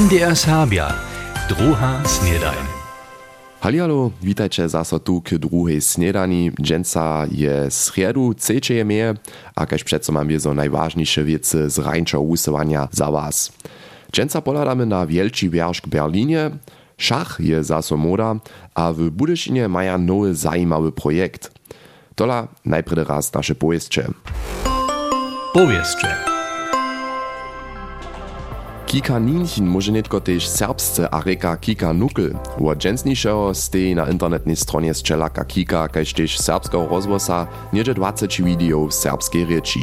MDR Serbia, druha snedajn. Halialo, witajcie zaso tu k druhej snedani. Dżęca je sredu, trzecie meje, a kaž přeco mam wiezo najważniejsze wiece z rańczo usuwania za was. Dżęca poladamy na wielci wiersz k Berlinie, Szach je zaso moda, a w Budyszynie maja nowy zajimawy projekt. Tola najpredy raz nasze powieście. Powieście. Kika Ninchen może netko też serbsce a reka Kika Nukel. Wo dżęsniszego stej na internetnej stronie strzelaka Kika, kaž też serbskiego rozwosa niedzie 20 video w serbskiej rzeczy.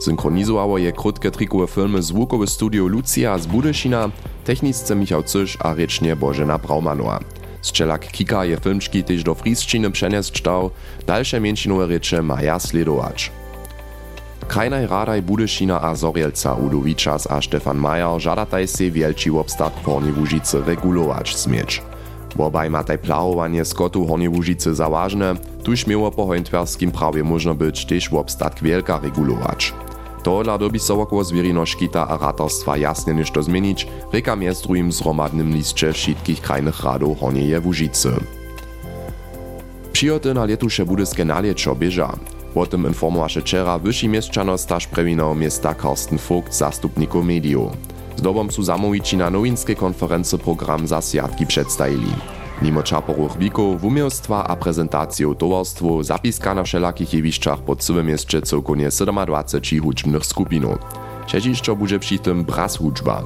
Synchronizowało je krótkie trikowe filmy zvukowe studio Lucia z Budyszina, techniczce Michał Cysz a rycznie Bożena Braumanowa. Strzelak Kika je filmczki też do friszczyny przenieść dał, dalsze mięcinowe rzeczy maja sledować. Krajnaj radaj Budyšina a Zorielca Udo Wičas a Stefan Majer žadataj se wielci obstat Horni Łužice regulować smieć. Wobaj mataj plawowanie skotu Horni Łužice za ważne, tuż miało po hońtwerskim prawie można być też obstatk wielka regulować. To dla dobi so około zwierinoszkita a ratarstwa jasnie niż to zmienić, reka miestruim zromadnym liście wszystkich krajnych radów Hornieje Łužice. Přijoty na letuše budyskie nalieczo bieża. O tym informowaše wczera wyższy mieszczano staż prewinał miasta Karsten Vogt, zastupniku mediów. Z dobą su zamowici na nowinskiej konferencji program za świadki przedstawili. Mimo czaporów wików, umiejstwa a prezentacją towarstwu zapiska na wszelakich jewiszczach po całym mieście całkonie 27 hudźbnych skupinów. Szedziszczo będzie przy tym bras hudźba.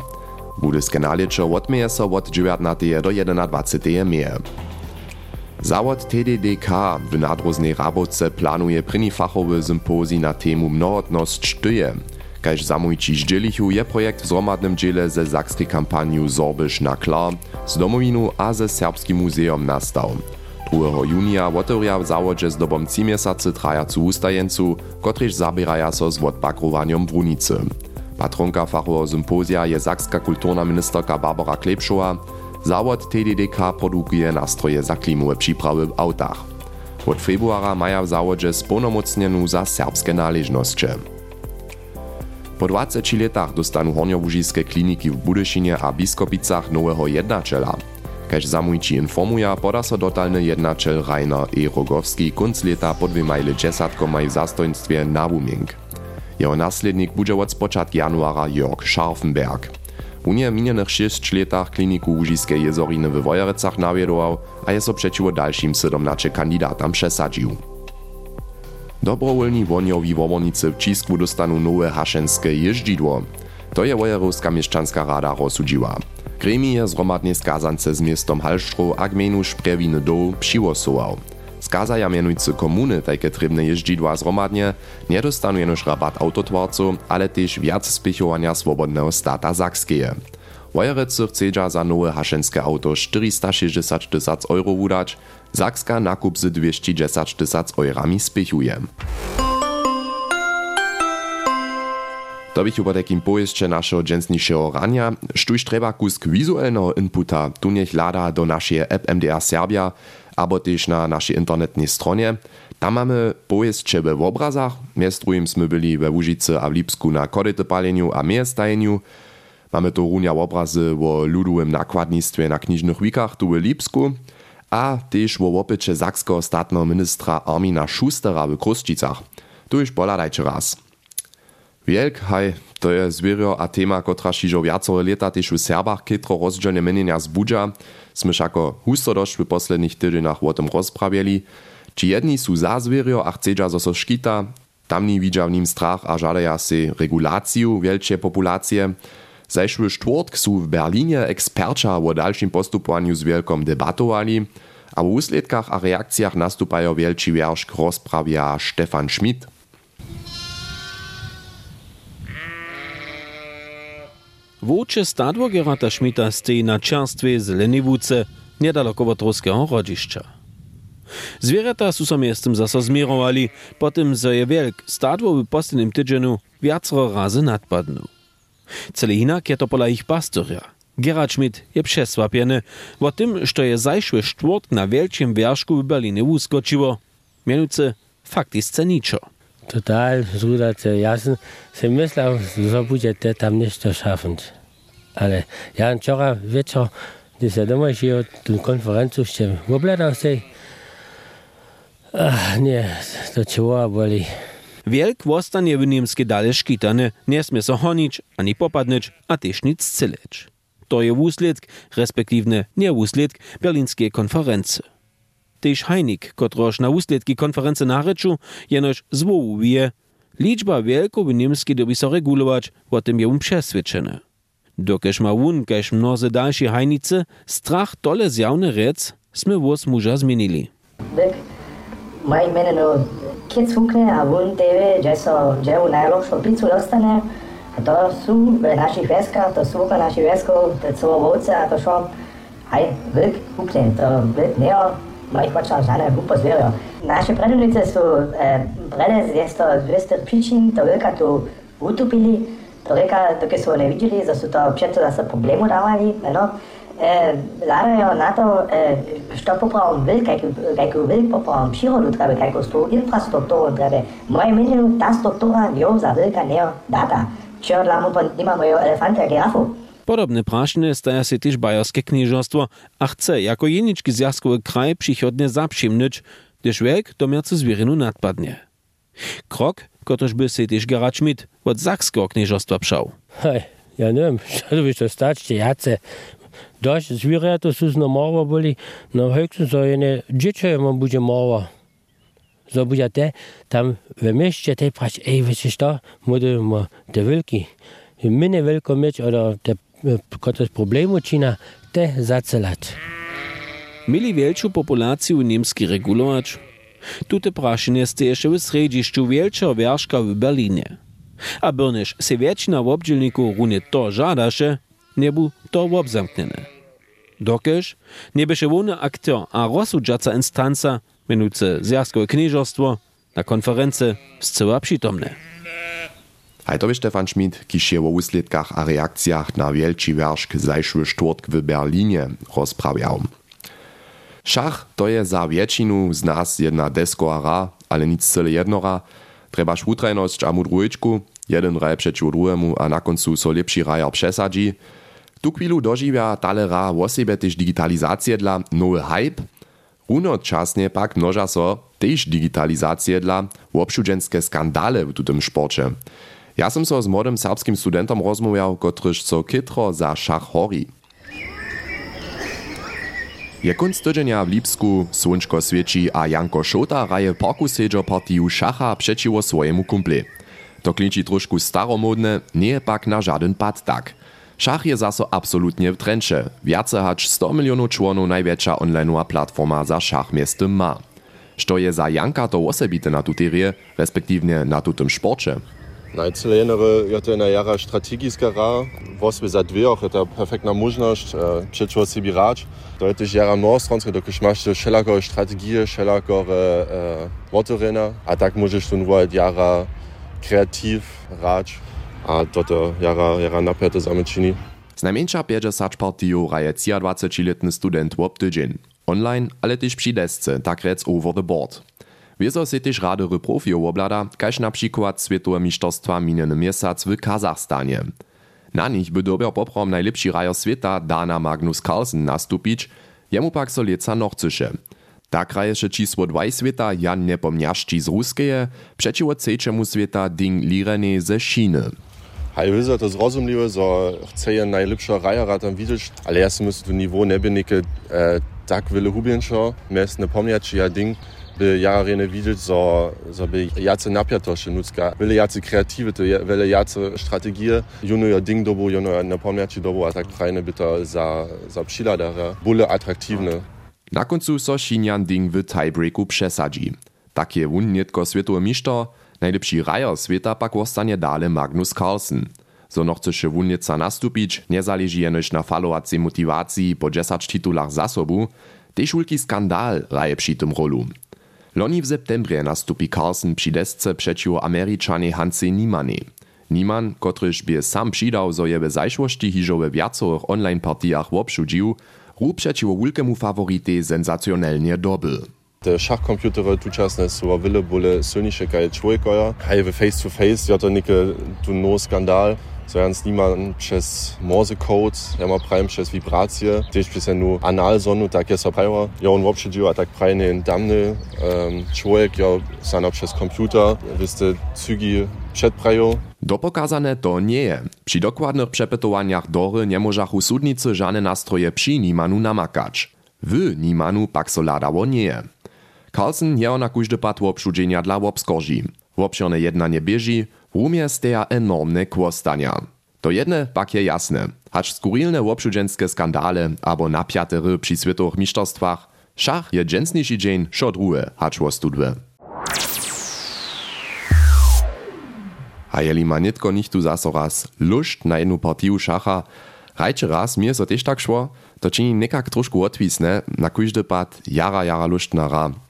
Budyskie nalicze odmieje so od 19 do 21 meje. Zawod TDDK w nadroznej Rabowce planuje pryni fachowy sympozji na temu mnohotność sztyje. Kaž zamójci zdzielichu je projekt w zromadnym dziele ze zakskiej kampaniu Zorbysz na klar z domowinu a ze Serbskim muzeum nastał. 2. junia otewria w zawodźe z dobom 3 miesięcy trajacu ustajencu, kotryż zabieraja so z odbakrowaniem w Runicy. Patronka fachowego sympozja je zakska kulturna ministerka Barbara Klepszowa, Zawod TDDK produkuje nastroje za klimowe przyprawy w autach. Od februara maja w zawodźe sponomocnienu za serbskie należności. Po 20 latach dostanu horniołużiskie kliniki w Budyszynie a Biskopicach nowego jednaczela. Kaž zamójci informuje, poda so dotalny jednaczel Rainer E. Rogowski kunc leta po dwie majle dziesiątkomaj w zastojnictwie na Wuming. Jeho naslednik będzie od spoczatku januara Jörg Scharfenberg. Unie minionych 6 latach kliniku Łužiskiej jezoriny w Wojerecach nawiedował, a je so przeciwo dalszym 17 kandidatom przesadził. Dobrowolni woniowi wobornicy w Cisku dostanu nowe haszenskie jeździdło. To je Wojerowska mieszczanska rada rozsudziła. Gremie zromadnie skazance z miastom Halštro a gmenu Šprewiny Dół přiwosował. Skazaja mianujcy komuny takie trybne jeździdła zromadnie nie dostanu jenoż rabat autotwarców, ale też wiac spichowania swobodnego stata Sakskeje. Wojerecy chcedza za nowe haszenskie auto 460 tysac euro wudać, Sakska nakup z 210 tysac eurami spichuje. To bych po takim pojeździe naszego dżęsniejszego rania, sztuś treba kusk wizualnego inputa, tu niech lada do naszej app MDR Serbia, albo też na naszej internetnej stronie. Tam mamy pojeździe w obrazach, miestrujem sme byli we Łužicy a w Lipsku na korytopaleniu a miestajeniu. Mamy tu runia obrazy o ludowym nakładnictwie na kniżnych wikach tu w Lipsku, a też o opycie zakskiego statnego ministra Armina Schustera w Kruszczycach. Tu już poladajcie raz. Wielk, haj, to je zwierio a tema, kotra šižo viacore leta tež v Serbach kytro rozdzielne menenia zbudža, sme šako husto došli v posledných týdžinách o tom rozprawieli, či jedni sú za zwierio a chcedža zo so škita, tamni vidža v ním strach a žadaja si reguláciu wielčie populácie, Zajšły štvrtk sú v Berlíne experča o dalším postupowaniu z wielkom debatovali, a v úsledkach a reakciách nastupajo wielči wiersz rozprawia Stefan Schmidt. Wóče stadło Gerata Schmidta stoi na czerstwie Zeleniwuce, niedaleko od ruskiego rodziszcza. Zwierzęta su so miestem zaso zmierowali, potem zo je wielk stadło w postynnym tydzieniu wiacro razy nadpadnął. Cele inak je to ich pastorja. Gerard Schmidt je przesłapiony o tym, że je czwartk na wielkim wierzchu w Berlinie uskoczyło, mianowicie faktycznie niczo. Total. Ja sam, sam myślał, że będzie te tam nešto schaffen. Ale ja wczoraj wieczór, gdy się doma się tę konferencję jeszcze obladał się, Ach, nie, to człowiek boli. Wielk wostanie w niemskie dalej szkitane, nie smie so honić, ani popadnić, a też nic zcyleć. To je wusledk, respektywne nie wusledk berlinskiej konferencji. Tež Heinik, kotrož na wusledki konference nareču, jenož zwołuje, liczba wielko w niemskiej dobi so regulować, o tym je um przesvedčene. Dokež ma wun, kež mnoze další hajnice, strach dole zjavne rec, sme vos muža zmenili. Byk, maj mene no kiec hukne a wun tewe, že so, že u najlepšou pizzu dostane, a to sú v našich veskách, to sú v našich veskov, to sú ovce a to šo, haj, byk hukne, to byk neo, mojih podčančane pač glupo zvejo. Naše pradavnice su e, eh, predezvjesto dvjesto pričin tolika tu utopili, tolika dok su ne vidjeli, da su to općenito da se problemu davali, no, eh, e, larajo na to, eh, e, što popravom vil, kako vil popravom prirodu treba, kako sto infrastrukturu treba. Moje mnenje, ta struktura njo za velika ne data. Če odlamo, nimamo jo elefanta, girafu. Podobne prašne staja się też bajerskie knieżostwo, a chce jako jeniczki zjazkowy kraj przychodnie zaprzymnyć, gdyż wiek do miercu zwierynu nadpadnie. Krok, kotryż by się też Gerard Schmidt od zakskiego knieżostwa przał. Hej, ja nie wiem, co by to stać, jace. Dość zwierzę to są na morwa byli, no höchstens so eine dziecię man będzie morwa. So będzie te, tam w mieście te prać, ej, wiesz to, młody ma te wielki. Minne wielko mieć, oder te kot problemu čina, te zacelać. Mieli wielczą populację niemski regulować. Tute prašenje ste jeszcze w središću wielczego wierzka w Berlinie. A byrnyż se wieczna w obdzielniku runie to żadaše, nie był to obzamkniene. Dokeż nie byše wony aktor a rozsudżaca instanca, mianujce Zjazkowe Knieżostwo, na konferencie zcela przytomne. Hej to Stefan Schmid, kiž je o úsledkach a reakciách na wielči wierszk zajšły štvrtk w Berlinie rozprawiał. Szach to je za většinu z nas jedna desková hra, ale nic celé jednora. Trebaš wutrajnosť a mudruječku, jeden raj przeciw druhému a na koncu so lepší rajar přesadzi. Tu chvíľu doživia tale ra o sebe tež digitalizácie dla nowy hype. Runočasne pak množa so tež digitalizácie dla obšudženské skandále v tutem šporče. Ja som so s młodym serbskim studentom rozmawiał, kotryż co kytro za szach hori. Je kunst w Lipsku, słonczko świeci, a Janko Szota raje parku sedżo partiju szacha przeciwo swojemu kumple. To klinči trošku staromodne, nie pak na żaden pad tak. Szach je zaso absolutnie w trencze. Wiace hacz 100 milionów członów największa online'owa platforma za szach miestem ma. Što je za Janka to osobite na tuterie, respektywnie na tutem sporcie? Najceljenere je to jedna jara strategijska hra, vosve za dveh je to perfektna možnost, uh, přečo si bi rač. To je tež jara mnohostranska, dokud máš všelakore strategije, všelakore uh, motorina a tak môžeš tu vojať jara kreatív rač a toto jara, jara napäte zamečiny. Znajmniejsza 50 partiju raje 23-letny student w obtydzień. Online, ale też przy desce, tak rec over the board. Wieso se też radory profio oblada, kaž na przykład Światowe Mistrzostwa miniony miesiąc w Kazachstanie. Na nich by dobiał poprom najlepszy rajer świata Dana Magnus Carlsen nastupić, jemu pak so lieca nochcysze. Tak raješe čísło 2 świata Jan Nepomniašči z Ruskeje, przeciwo trzeciemu świata Ding Lirene ze Chiny. Hej, wiedzę, to zrozumliwe, że chce je najlepsza rajera tam widzieć, ale ja si myślę, że niveau nie by e, tak wiele hubiensza, miast nie pomniać, ja Ding by jararene widzieć, że, że by jacy napiętości ludzka, wiele jacy kreatywy, to wiele strategie, juno ja Ding dobu, juno ja nie pomniać dobu, a tak fajne by to za, za przyladara, byle atraktivne. Na końcu so Xinyan Ding w tiebreaku przesadzi. Tak je wun nietko światowy mistrz, najlepszy rajer świata pak ostanie dale Magnus Carlsen. So noch chce wun nieca nastupić, nie zależy jenoś na falowacej motywacji po 10 titulach zasobu, też wielki skandal raje przy tym. Loni w septembrze nastupi Carlsen przy desce przeciw Ameryczanie Hanse Niemanie. Niemann, kotryż by sam przydał, zo je w zajszłości hiżo we wiacowych online partijach obszudził, ru przeciw wielkiemu faworyte sensationelnie dobył. Te szachkomputery tučasne są o wiele bole silniejsze kaj człowieka. Hej, face to face, ja to nie tu no skandal. So Jans niemand przez Morse Code, ja ma prajem przez wibracje, też przez nu anal sonu, tak jest opajwa. Ja on woprzy dziła tak prajny damny um, człowiek, ja sana przez komputer, wyste cygi przedprają. Dopokazane to nie je. Przy dokładnych przepytowaniach dory nie możachu sudnicy żadne nastroje przy nimanu namakać. W nimanu pak so ladało nie je. Carlsen je na każdy pat obszudzenia dla obskorzi. Wobszerne jednanie bieži, rumie steja enormne kłostania. To jedne pak je jasne, hacz skurilne obszudzenske skandale abo napiatery przy światowych mistrzostwach, szach je dżensniejszy dzień szo druhe, hacz wostudwe. A jeli ma nitko nicht tu zaso raz na jednu partiju szacha, rajče raz mir so też tak szło, to czyni nekak troszkę odwisne, na każdy pad jara jara lustnara. 660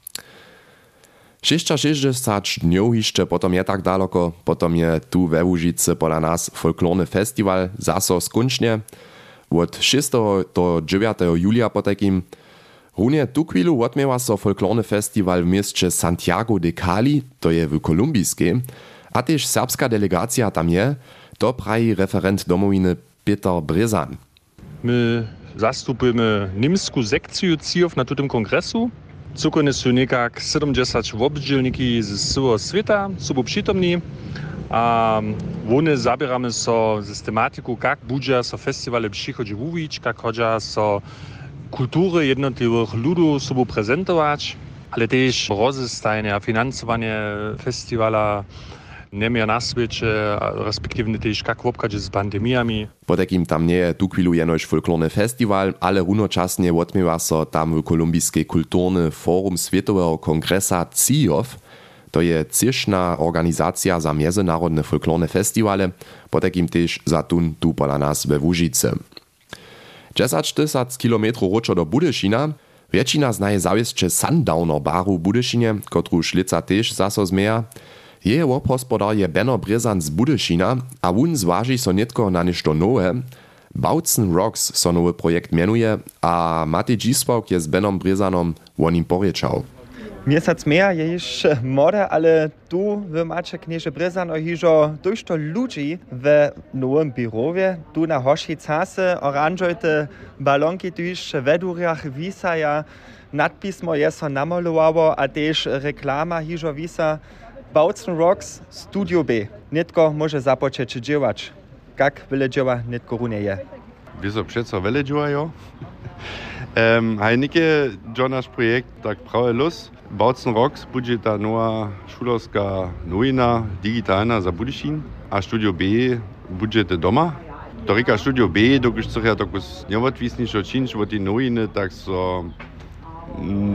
dňov jeszcze potom je tak daleko, potom je tu we Łužice pola nas folklorny festiwal zaso skončne. Od 6. do 9. julia potekim Runie tu chwilu odmiewa so folklorny festiwal w mieście Santiago de Cali, to je w Kolumbijskiej, a też serbska delegacja tam je, to praji referent domowiny Peter Brezan. My zastupujemy niemską sekcję CIOW na tym kongresu. Cukony są nekak 70 obdzielniki z całego świata, są przytomni. A one zabieramy so systematiku, jak będzie so festiwale przychodzi mówić, jak chodzi so kultury jednotliwych ludów sobą prezentować, ale też rozestajenie finansowanie festiwala nie na świecie, respektywnie też jak w z pandemiami. Po takim tam nie je tu chwilu jenoś folklorny festiwal, ale runočasnie odmiewa so tam w Kolumbijskiej kulturny forum Światowego Kongresa CIOF, to je cieszna organizacja za międzynarodne folklorne festiwale, po takim też za tun tu pola nas we Łužice. 10 tysac kilometrów roczo do Budyszina, Většina znaje zawieszcze Sundowner baru Budyszynie, kotru šlica też zaso Jeje obhospodar je Benno Brezan z Budyšina a wun zwaži so netko na nešto nowe. Bautzen Rocks so nowy projekt mianuje a Matej Dzisław je z Benom Brezanom o nim. Miesiąc mehr je już moda, ale tu w macie knieże Brezan ohiżo dużo ludzi w nowym biurowie. Tu na hoši casy oranżojte balonki tu już w weduriach wisaja. Nadpismo je namalowało, a też reklama hiżo wisa. Bautzen Rocks Studio B. Nitko może započeć działać. Jak wiele działa, nitko runie je. Wieso przeco wiele działają? um, Heinike, jo nasz projekt tak prawie los. Bautzen Rocks będzie ta nowa szulowska nowina digitalna za Budyszin, a Studio B będzie te doma. Torika Studio B, dokąd chcę ja takus nieodwisniejsze czynsz od tej nowiny, tak so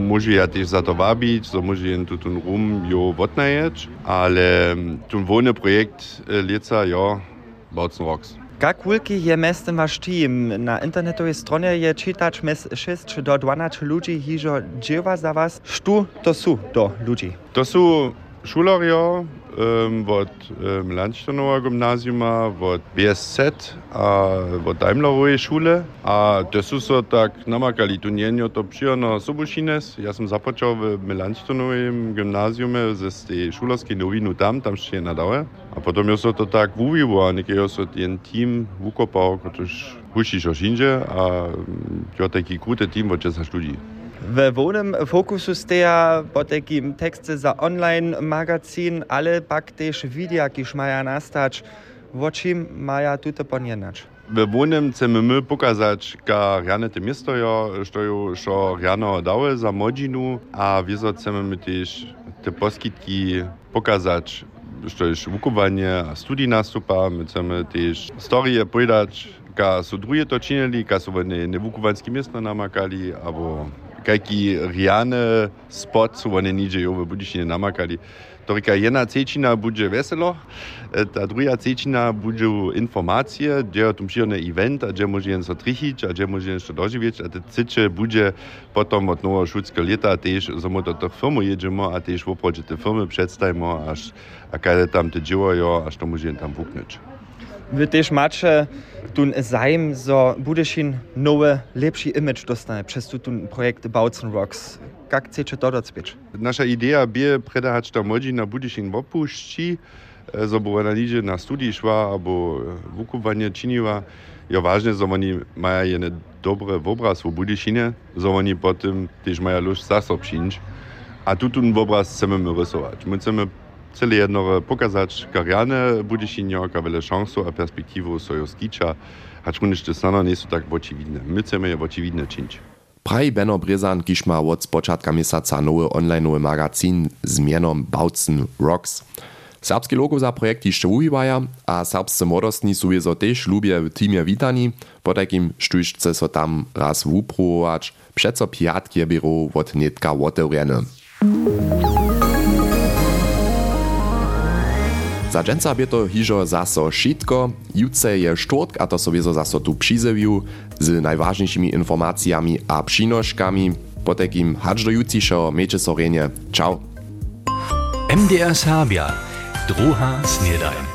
Może ja też za to wabić, so może jen tu ten rum jo odnajeć, ale ten wolny projekt leca, ja, Bautzen Rocks. Jak wielki je miestem wasz team? Na internetowej stronie je czytać 6 do 12 ludzi, hiżo dziewa za. Sztu to są do ludzi? To šulerjo um, od um, Landštenova gimnazijuma, od BSZ a od Daimlerove šule. A to su so tak namakali tu njenjo to przyjeno Sobušines. Ja sam započal v Landštenovem gimnazijume z te šulerske novinu tam, tam še nadalje. A potom jo so to tak vuvivo, a nekaj jo so ten team vukopal, kot už hušiš ošinže, a jo taki krute team, od česa študij. W wonym fokusu steja po takim teksty za online magazyn, ale pak też wideo, kiż maja nastać, o czym maja tutaj ponienać. W wonym chcemy my pokazać, ka rane te miasto što rano dały za modzinu, a wieso chcemy my też te poskitki pokazać, što jest wukowanie a studii nastupa, my chcemy też storie powiedzieć, ka są drugie to czynili, ka wukowanskie miasto namakali, albo kajki riane spot su one niđe i ove budišnje namakali. Torika jedna cečina bude veselo, ta druga cečina bude informacije, gdje je tom širne event, a gdje može jen so a gdje može a te ciče bude potom od novo šutske leta tež samo do tih firmu jeđemo, a tež voprođe te firmy predstavimo, až a kada tam te dživajo, a što može tam vukneć. Wy też macie tun zajem, so Budyszin nowe, lepszy image dostanie przez ten projekt Bautzen Rocks. jak chcecie to docpieć? Nasza idea bie predahać ta młodzi na budyszin opuści, zobo ona lidzie na studii szła, albo wukuwanie czyniła. Ja ważne, że oni mają jeden dobry obraz w budyšinie, że oni potem też mają luz zasobczyć. A tu ten obraz chcemy rysować. My chcemy cele jedno pokazać kariane budyšinie, jaka wiele szansów a perspektywu sojo skicza, acz my jeszcze stano nie są tak oczywidne. My chcemy je oczywidne czynić. Praj Benno Brezan, kiż ma od spočatka miesiąca nowy online magazyn z mianem Bautzen Rocks. Serbski logo za projekt jeszcze używają, a serbscy młodostni są jezo też lubię w teamie witani, po takim sztućce so tam raz wuprować, przeco piatki biuro od netka otewrene. Za dżęca bie to hižo zaso šitko, jutce je štvrtk a to sobie zaso tu přizewiu z najważniejszymi informacjami a przynoszkami. Po takim hadż do jutcišo, miejcie so Ciao. MDR Serbia, druha snedajn.